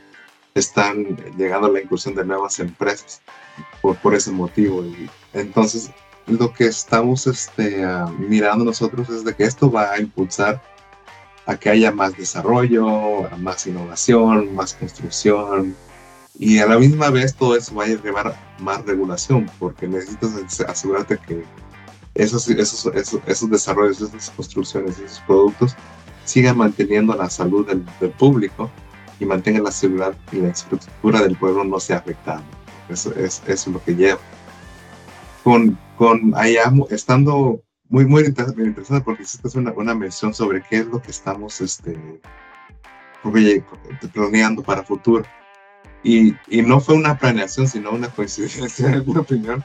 están llegando a la incursión de nuevas empresas por, por ese motivo. Y entonces, lo que estamos este, ah, mirando nosotros es de que esto va a impulsar a que haya más desarrollo, más innovación, más construcción. Y a la misma vez todo eso va a llevar más regulación, porque necesitas asegurarte que esos, esos, esos, desarrollos, esas construcciones, esos productos sigan manteniendo la salud del, público y mantengan la seguridad y la estructura del pueblo no sea afectada. Eso es, eso es lo que lleva. Con, con allá, estando muy, muy interesante, porque hiciste una, una mención sobre qué es lo que estamos este, planeando para futuro. Y, y, no fue una planeación, sino una coincidencia, <laughs> en mi opinión.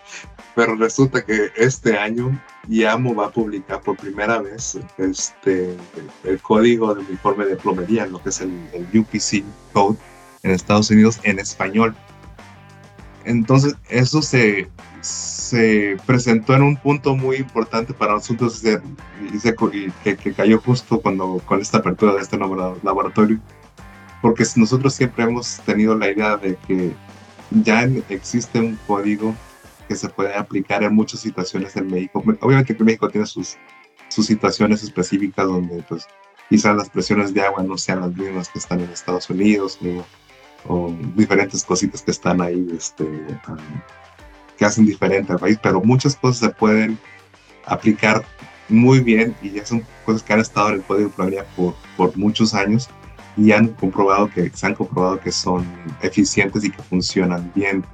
Pero resulta que este año IAMO va a publicar por primera vez este, el código de uniforme de plomería, lo que es el, el UPC Code en Estados Unidos en español. Entonces, eso se, se presentó en un punto muy importante para nosotros y, se, que, cayó justo cuando con esta apertura de este laboratorio, porque nosotros siempre hemos tenido la idea de que ya existe un código que se puede aplicar en muchas situaciones en México. Obviamente que México tiene sus, sus situaciones específicas donde pues quizás las presiones de agua no sean las mismas que están en Estados Unidos o, o diferentes cositas que están ahí este, um, que hacen diferente al país, pero muchas cosas se pueden aplicar muy bien y ya son cosas que han estado en el código de por, por muchos años y han comprobado que se han comprobado que son eficientes y que funcionan bien.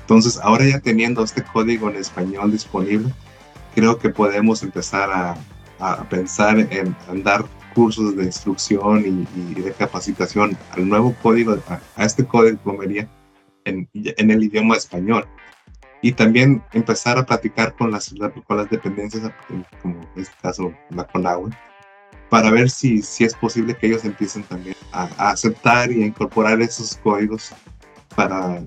Entonces, ahora ya teniendo este código en español disponible, creo que podemos empezar a, a pensar en, dar cursos de instrucción y, de capacitación al nuevo código, a, este código de plomería en, en el idioma español y también empezar a platicar con las, con las dependencias, como en este caso la Conagua, para ver si, si es posible que ellos empiecen también a, aceptar y a incorporar esos códigos para,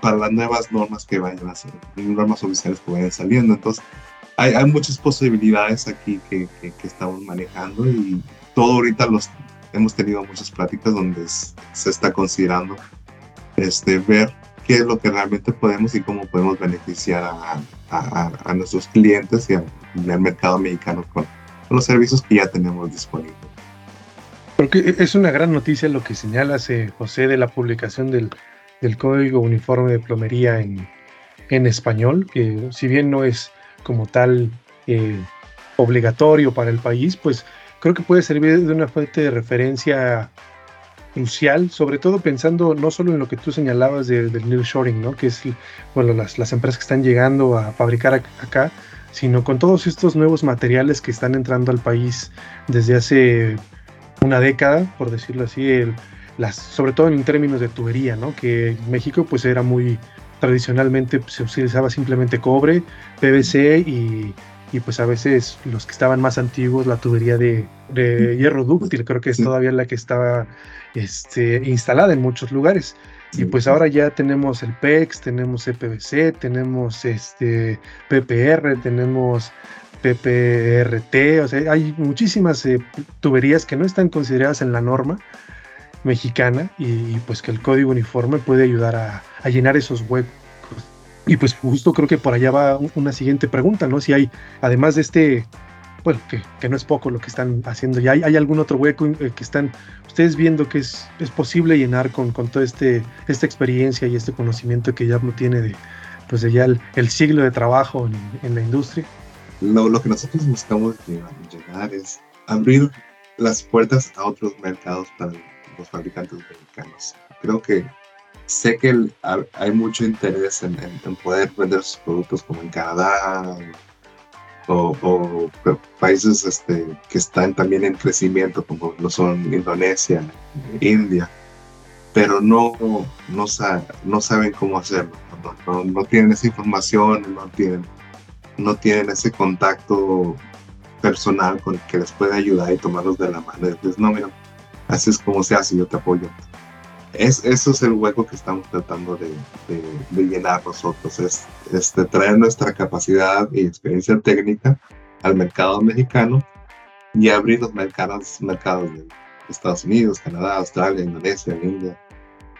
para las nuevas normas que vayan a ser, normas oficiales que vayan saliendo. Entonces, hay, hay muchas posibilidades aquí que, que, estamos manejando y todo ahorita los hemos tenido muchas pláticas donde se está considerando este, ver qué es lo que realmente podemos y cómo podemos beneficiar a, a, nuestros clientes y al, mercado mexicano con, los servicios que ya tenemos disponibles. Porque es una gran noticia lo que señalas, eh, José, de la publicación del, del, Código Uniforme de Plomería en, en, español, que si bien no es como tal eh, obligatorio para el país, pues creo que puede servir de una fuente de referencia crucial, sobre todo pensando no solo en lo que tú señalabas del nearshoring, ¿no? que es bueno, las, las, empresas que están llegando a fabricar acá, sino con todos estos nuevos materiales que están entrando al país desde hace una década, por decirlo así, el, las, sobre todo en términos de tubería, ¿no? que en México pues era muy tradicionalmente pues, se utilizaba simplemente cobre, PVC y y pues a veces los que estaban más antiguos, la tubería de, hierro dúctil, creo que es todavía la que estaba este, instalada en muchos lugares. Y pues ahora ya tenemos el PEX, tenemos EPVC, tenemos este PPR, tenemos PPRT, o sea, hay muchísimas eh, tuberías que no están consideradas en la norma mexicana y, pues que el código uniforme puede ayudar a, a llenar esos huecos y pues justo creo que por allá va una siguiente pregunta, ¿no? Si hay, además de este, bueno, que, no es poco lo que están haciendo, ¿ya hay, hay algún otro hueco eh, que están ustedes viendo que es, es posible llenar con, con toda este, esta experiencia y este conocimiento que ya no tiene de, pues de ya el, siglo de trabajo en, la industria? Lo, lo, que nosotros buscamos llegar es abrir las puertas a otros mercados para los fabricantes mexicanos. Creo que sé que hay mucho interés en, poder vender sus productos como en Canadá o, países este, que están también en crecimiento como lo son Indonesia, India, pero no, no, no saben cómo hacerlo, no, tienen esa información, no tienen, no tienen ese contacto personal con el que les puede ayudar y tomarlos de la mano. Entonces, no, mira, así es como se hace, yo te apoyo es, eso es el hueco que estamos tratando de, llenar nosotros, es este, traer nuestra capacidad y experiencia técnica al mercado mexicano y abrir los mercados, mercados de Estados Unidos, Canadá, Australia, Indonesia, India,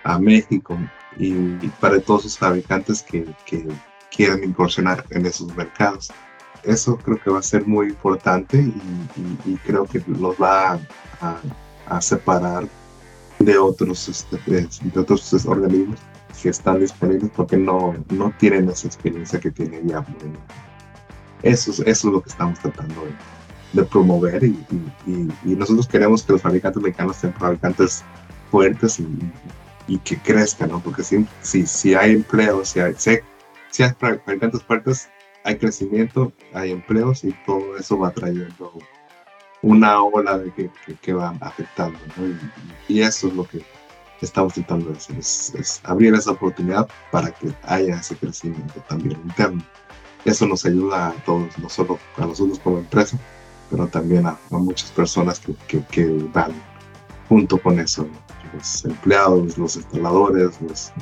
a México y, para todos los fabricantes que, que quieren incursionar en esos mercados. eso creo que va a ser muy importante y, creo que los va a, separar de otros, este, de, otros organismos que están disponibles porque no, no tienen esa experiencia que tiene ya. Eso, eso es lo que estamos tratando de, promover y, nosotros queremos que los fabricantes mexicanos sean fabricantes fuertes y, que crezcan, ¿no? Porque si, si, si hay empleo, si hay, si si hay fabricantes fuertes, hay crecimiento, hay empleos y todo eso va trayendo una ola de que, que, va afectando. Y, eso es lo que estamos tratando de hacer, es, abrir esa oportunidad para que haya ese crecimiento también interno. Eso nos ayuda a todos, no solo a nosotros como empresa, pero también a, muchas personas que, que, van junto con eso, los empleados, los instaladores, los,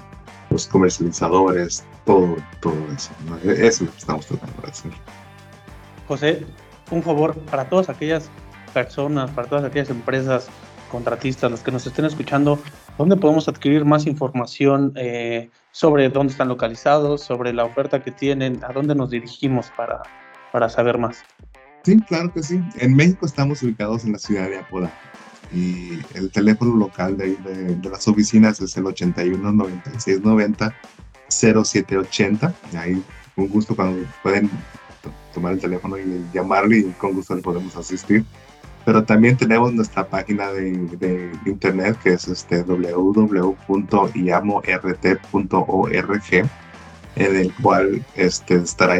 los comercializadores, todo, todo eso. Eso es lo que estamos tratando de hacer. José, un favor para todas aquellas personas, para todas aquellas empresas contratistas, las que nos estén escuchando, ¿dónde podemos adquirir más información eh, sobre dónde están localizados, sobre la oferta que tienen, a dónde nos dirigimos para, para saber más? Sí, claro que sí. En México estamos ubicados en la ciudad de Apodaca y el teléfono local de, de, de las oficinas es el 81 96 90 0780. Ahí, con gusto, cuando pueden tomar el teléfono y llamarle, y con gusto le podemos asistir. Pero también tenemos nuestra página de, de internet que es este www.iamort.org, en el cual este, estará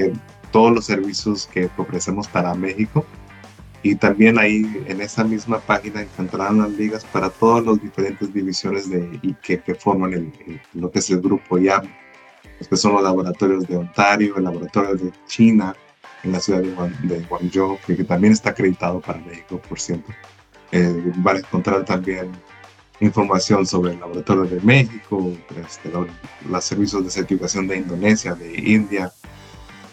todos los servicios que ofrecemos para México. Y también ahí en esa misma página encontrarán las ligas para todas las diferentes divisiones de, y que, que forman el, lo que es el grupo IAMO que son los laboratorios de Ontario, el laboratorio de China, en la ciudad de, Guangzhou, que, también está acreditado para México, por cierto. Eh, van a encontrar también información sobre el laboratorio de México, este, los, servicios de certificación de Indonesia, de India,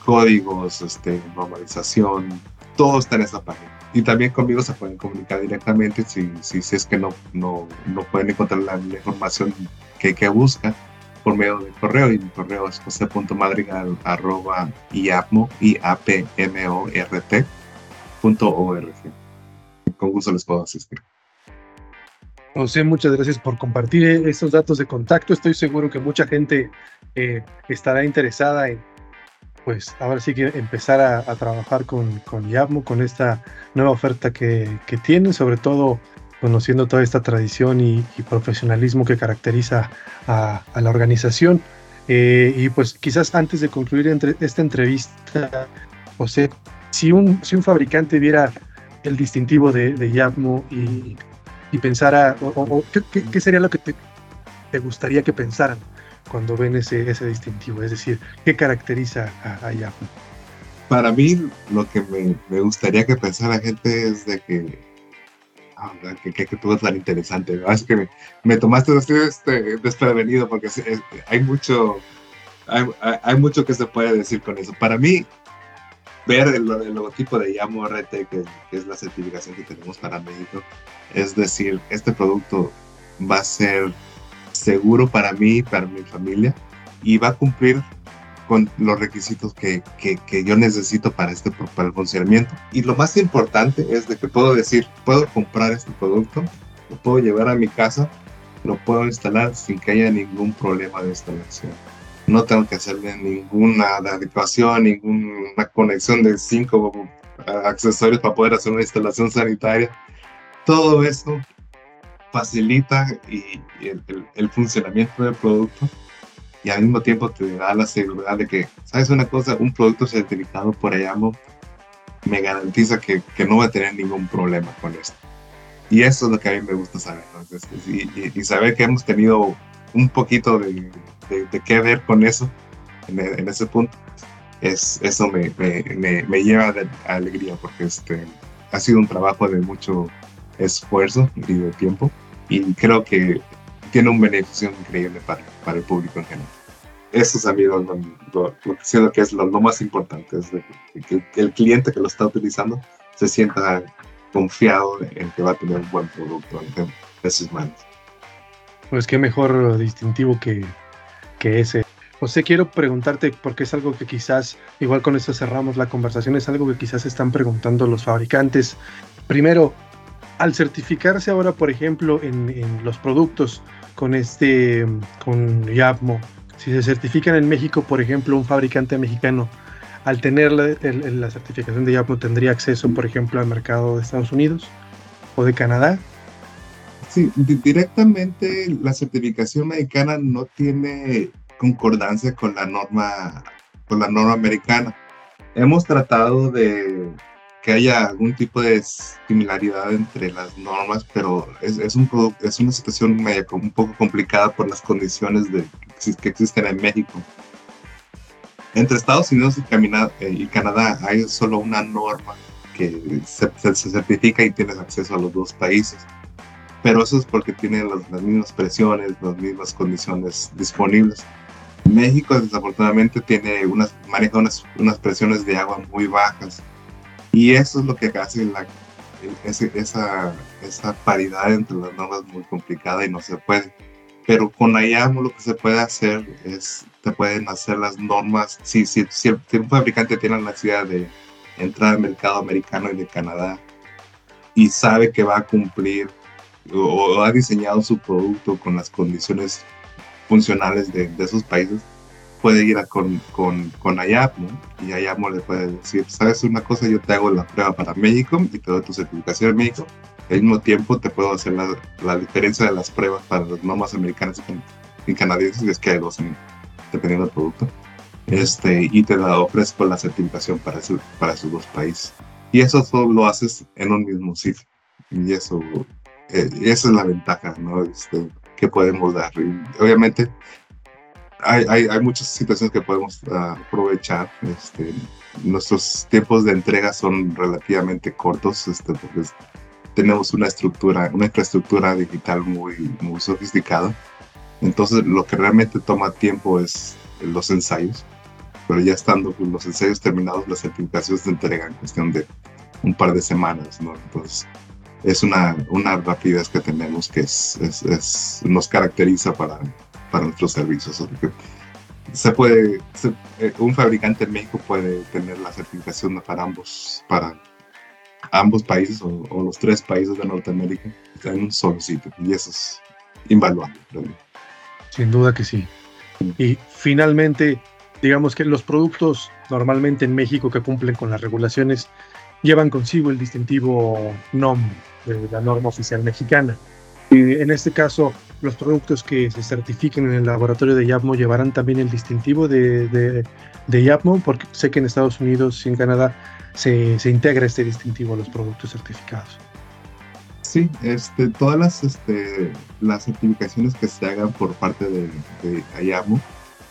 códigos, este, normalización, todo está en esa página. Y también conmigo se pueden comunicar directamente si, si, si es que no, no, no pueden encontrar la, información que, que buscan por medio del correo y mi correo es jose.madrigal arroba iapmo, Con gusto les puedo asistir. José, muchas gracias por compartir estos datos de contacto. Estoy seguro que mucha gente eh, estará interesada en, pues, ahora sí que empezar a, trabajar con, con con esta nueva oferta que, que tienen, sobre todo conociendo toda esta tradición y, profesionalismo que caracteriza a, la organización. Eh, y pues quizás antes de concluir esta entrevista, José, si un, si un fabricante viera el distintivo de, de y, y pensara, o, ¿qué, sería lo que te, gustaría que pensaran cuando ven ese, ese distintivo? Es decir, ¿qué caracteriza a, a Para mí, lo que me, me gustaría que pensara la gente es de que Ah, que, todo tan interesante. Es que me, tomaste este, desprevenido porque hay mucho, hay, mucho que se puede decir con eso. Para mí, ver el, logotipo de Yamo RT, que, que, es la certificación que tenemos para México, es decir, este producto va a ser seguro para mí, para mi familia, y va a cumplir con los requisitos que, que, que, yo necesito para, este, para el funcionamiento. Y lo más importante es de que puedo decir, puedo comprar este producto, lo puedo llevar a mi casa, lo puedo instalar sin que haya ningún problema de instalación. No tengo que hacerle ninguna adecuación, ninguna conexión de cinco accesorios para poder hacer una instalación sanitaria. Todo eso facilita y, el, el funcionamiento del producto y al mismo tiempo te da la seguridad de que, ¿sabes una cosa? Un producto certificado por IAMO me garantiza que, que, no va a tener ningún problema con esto. Y eso es lo que a mí me gusta saber, y, saber que hemos tenido un poquito de, de, qué ver con eso, en, en, ese punto, es, eso me, me, me, lleva de alegría, porque este, ha sido un trabajo de mucho esfuerzo y de tiempo, y creo que tiene un beneficio increíble para, para el público en general. Eso es a mí lo, lo, que es lo, más importante, es que, el cliente que lo está utilizando se sienta confiado en que va a tener un buen producto en, sus manos. Pues qué mejor distintivo que, que ese. José, quiero preguntarte, porque es algo que quizás, igual con esto cerramos la conversación, es algo que quizás están preguntando los fabricantes. Primero, al certificarse ahora, por ejemplo, en, los productos con este, con Yapmo, si se certifican en México, por ejemplo, un fabricante mexicano, al tener la, certificación de Yapmo, tendría acceso, por ejemplo, al mercado de Estados Unidos o de Canadá. Sí, directamente la certificación mexicana no tiene concordancia con la norma, con la norma americana. Hemos tratado de que haya algún tipo de similaridad entre las normas, pero es, es, un, es una situación media, un poco complicada por las condiciones de, que existen en México. Entre Estados Unidos y, eh, Canadá hay solo una norma que se, certifica y tienes acceso a los dos países. Pero eso es porque tienen las, mismas presiones, las mismas condiciones disponibles. México desafortunadamente tiene unas, maneja unas, unas presiones de agua muy bajas y eso es lo que hace la, esa, esa paridad entre las normas muy complicada y no se puede. Pero con IAMO lo que se puede hacer es, te pueden hacer las normas, si, si, si, un fabricante tiene la necesidad de entrar al mercado americano y de Canadá y sabe que va a cumplir o, ha diseñado su producto con las condiciones funcionales de, de esos países, puede ir a con, con, con Ayamo y Ayamo le puede decir, sabes una cosa, yo te hago la prueba para México y te doy tu certificación en México. Al mismo tiempo te puedo hacer la, la diferencia de las pruebas para las normas americanas y, canadienses, es que hay dos dependiendo del producto. Este, y te la ofrezco la certificación para, para esos dos países. Y eso solo lo haces en un mismo sitio. Y eso, eh, esa es la ventaja ¿no? Este, que podemos dar. obviamente, hay, hay, hay, muchas situaciones que podemos ah, aprovechar. Este, nuestros tiempos de entrega son relativamente cortos este, porque tenemos una estructura, una infraestructura digital muy, muy sofisticada. Entonces, lo que realmente toma tiempo es los ensayos. Pero ya estando con los ensayos terminados, las certificaciones se entregan en cuestión de un par de semanas. ¿no? Entonces, es una, una rapidez que tenemos que es, es, es nos caracteriza para, para nuestros servicios. se puede, eh, un fabricante en México puede tener la certificación para ambos, para ambos países o, los tres países de Norteamérica en un solo sitio y eso es invaluable. Sin duda que sí. Y finalmente, digamos que los productos normalmente en México que cumplen con las regulaciones llevan consigo el distintivo NOM, de la norma oficial mexicana. Y en este caso, los productos que se certifiquen en el laboratorio de YAPMO llevarán también el distintivo de, de, YAPMO, porque sé que en Estados Unidos y en Canadá se, se, integra este distintivo a los productos certificados. Sí, este, todas las, este, las certificaciones que se hagan por parte de, de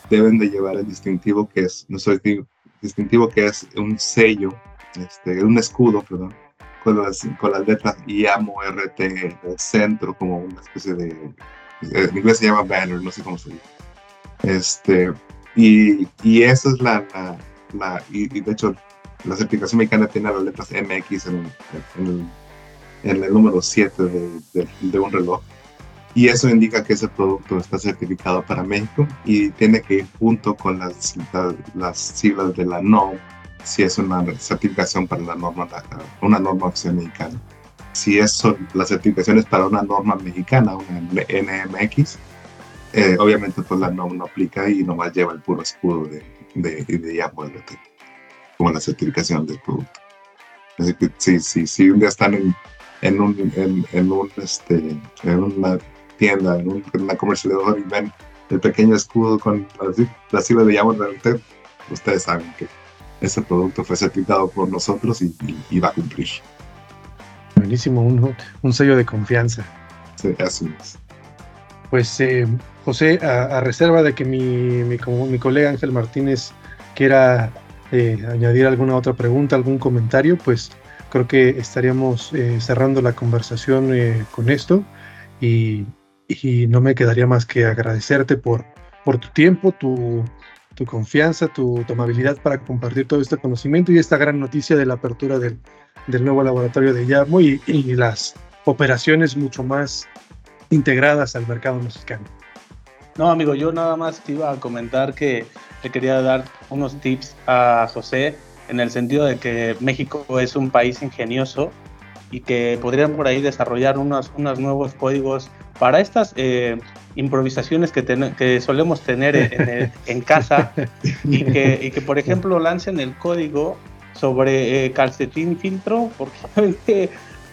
deben de llevar el distintivo que es, nuestro distintivo que es un sello, este, un escudo, perdón, con las, con las letras IAMO RT en el centro, como una especie de en inglés se llama banner, no sé cómo se dice. Este, y, y esa es la, la, y, de hecho la certificación mexicana tiene las letras MX en, en, en el número 7 de, de, un reloj. Y eso indica que ese producto está certificado para México y tiene que ir junto con las, las, siglas de la NOM, si es una certificación para la norma, una norma mexicana si eso, la certificación es para una norma mexicana, una NMX, eh, obviamente pues la norma no aplica y nomás lleva el puro escudo de, de, de como la certificación del producto. Así que si, sí, sí, un día están en, en, un, en, en, un, este, en una tienda, en, un, una comercializadora y ven el pequeño escudo con la, sigla de Yamaha de ustedes saben que ese producto fue certificado por nosotros y, y va a cumplir. Buenísimo, un, un sello de confianza. Sí, así es. Pues eh, José, a, reserva de que mi, mi, mi, colega Ángel Martínez quiera eh, añadir alguna otra pregunta, algún comentario, pues creo que estaríamos eh, cerrando la conversación con esto y, y, no me quedaría más que agradecerte por, por tu tiempo, tu, tu confianza, tu, tu, amabilidad para compartir todo este conocimiento y esta gran noticia de la apertura del, del nuevo laboratorio de Yamo y, las operaciones mucho más integradas al mercado mexicano. No, amigo, yo nada más te iba a comentar que le quería dar unos tips a José en el sentido de que México es un país ingenioso y que podrían por ahí desarrollar unos, unos nuevos códigos para estas eh, improvisaciones que, que, solemos tener en, casa <laughs> y que, y que, por ejemplo, lancen el código sobre eh, calcetín filtro, porque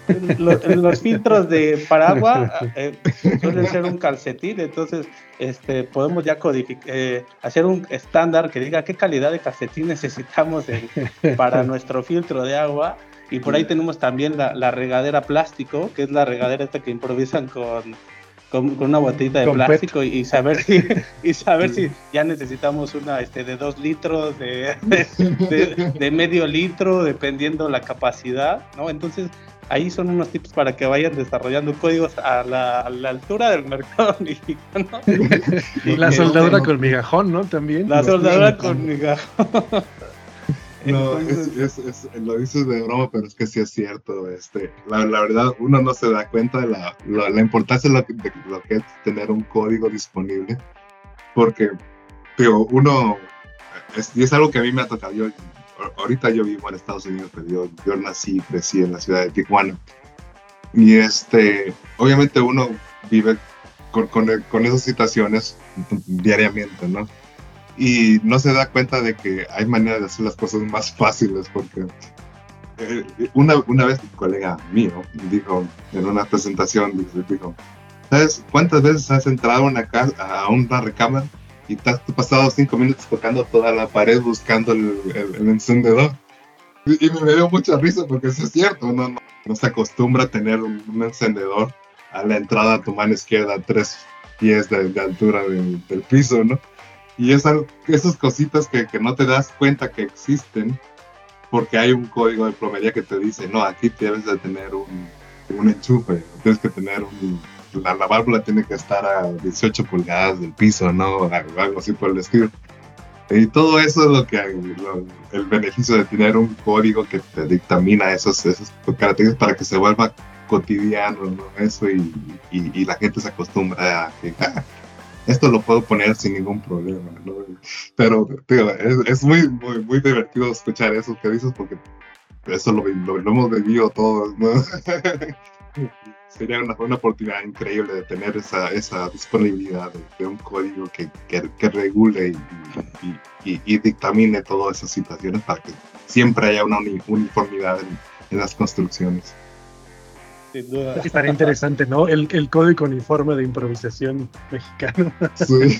<laughs> los, filtros de paraguas eh, suelen ser un calcetín, entonces este, podemos ya eh, hacer un estándar que diga qué calidad de calcetín necesitamos para nuestro filtro de agua. Y por ahí tenemos también la, regadera plástico, que es la regadera esta que improvisan con, con, una botellita de plástico y, saber si <laughs> y saber si ya necesitamos una este de dos litros de, de, de, medio litro dependiendo la capacidad no entonces ahí son unos tips para que vayan desarrollando códigos a la, altura del mercado <laughs> mexicano. la soldadura con migajón, ¿no? También. La soldadura con migajón. No, es, lo dices de broma, pero es que sí es cierto. Este, la, verdad, uno no se da cuenta de la, la, importancia de lo, que, lo, que, es tener un código disponible, porque, digo, uno, y es algo que a mí me ha tocado. Yo, ahorita yo vivo en Estados Unidos, pero yo, nací y crecí en la ciudad de Tijuana. Y este, obviamente uno vive con, con, esas situaciones diariamente, ¿no? Y no se da cuenta de que hay maneras de hacer las cosas más fáciles, porque eh, una, una vez un colega mío dijo en una presentación, dijo, ¿sabes cuántas veces has entrado a una, casa, a una recámara y has pasado cinco minutos tocando toda la pared buscando el, encendedor. Y, me dio mucha risa porque eso es cierto, no, no, se acostumbra a tener un, encendedor a la entrada a tu mano izquierda tres pies de, altura del, piso, ¿no? Y es esas cositas que, que, no te das cuenta que existen porque hay un código de plomería que te dice, no, aquí debes de tener un, un enchufe, tienes que tener un, la, válvula tiene que estar a 18 pulgadas del piso, ¿no? Algo así por el estilo. Y todo eso es lo que el beneficio de tener un código que te dictamina esas, esas características para que se vuelva cotidiano, ¿no? Eso y, y, la gente se acostumbra a que ah, esto lo puedo poner sin ningún problema, ¿no? Pero, tío, es, es, muy, muy, muy divertido escuchar eso que dices porque eso lo, lo, lo hemos vivido todos, <laughs> sería una, una, oportunidad increíble de tener esa, esa disponibilidad de, un código que, que, regule y, y, dictamine todas esas situaciones para que siempre haya una uniformidad en, las construcciones. Sin duda. Estaría interesante, ¿no? El, el, código uniforme de improvisación mexicano. Sí.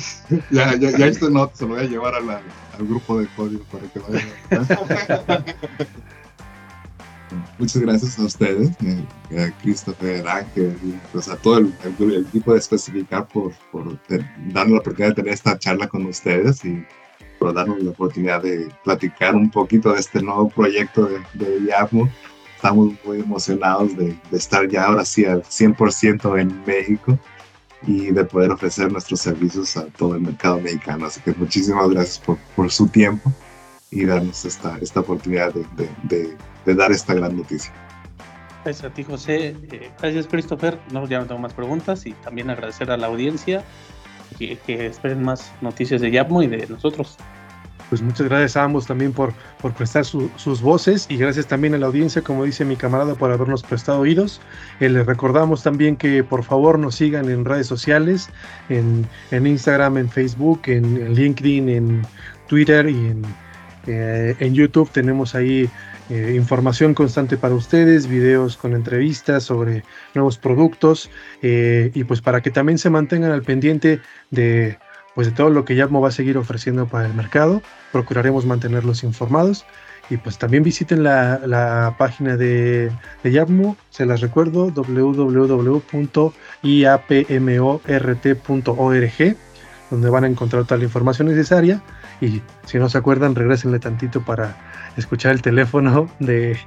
<laughs> ya, ya, ya este no se lo voy a llevar a la, al grupo de código para que vayan. Muchas gracias a ustedes, eh, a Christopher, Ángel, y pues a todo el, equipo de Especificar por, por darnos la oportunidad de tener esta charla con ustedes y por darnos la oportunidad de platicar un poquito de este nuevo proyecto de, de Estamos muy emocionados de, estar ya ahora sí al 100% en México y de poder ofrecer nuestros servicios a todo el mercado mexicano. Así que muchísimas gracias por, por su tiempo y darnos esta, esta oportunidad de, de de dar esta gran noticia. Gracias a ti, José. Eh, gracias, Christopher. No, ya no tengo más preguntas y también agradecer a la audiencia que, que esperen más noticias de Yapmo y de nosotros. Pues muchas gracias a ambos también por, por prestar sus voces y gracias también a la audiencia, como dice mi camarada, por habernos prestado oídos. Eh, les recordamos también que por favor nos sigan en redes sociales, en, en Instagram, en Facebook, en, LinkedIn, en Twitter y en, eh, en YouTube. Tenemos ahí eh, información constante para ustedes, videos con entrevistas sobre nuevos productos y pues para que también se mantengan al pendiente de pues de todo lo que Yabmo va a seguir ofreciendo para el mercado. Procuraremos mantenerlos informados y pues también visiten la, página de, de Yabmo, se las recuerdo, www.iapmort.org, donde van a encontrar toda la información necesaria y si no se acuerdan, regresenle tantito para escuchar el teléfono de,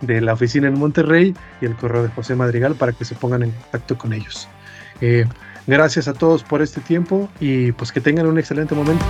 la oficina en Monterrey y el correo de José Madrigal para que se pongan en contacto con ellos. Eh, gracias a todos por este tiempo y pues que tengan un excelente momento.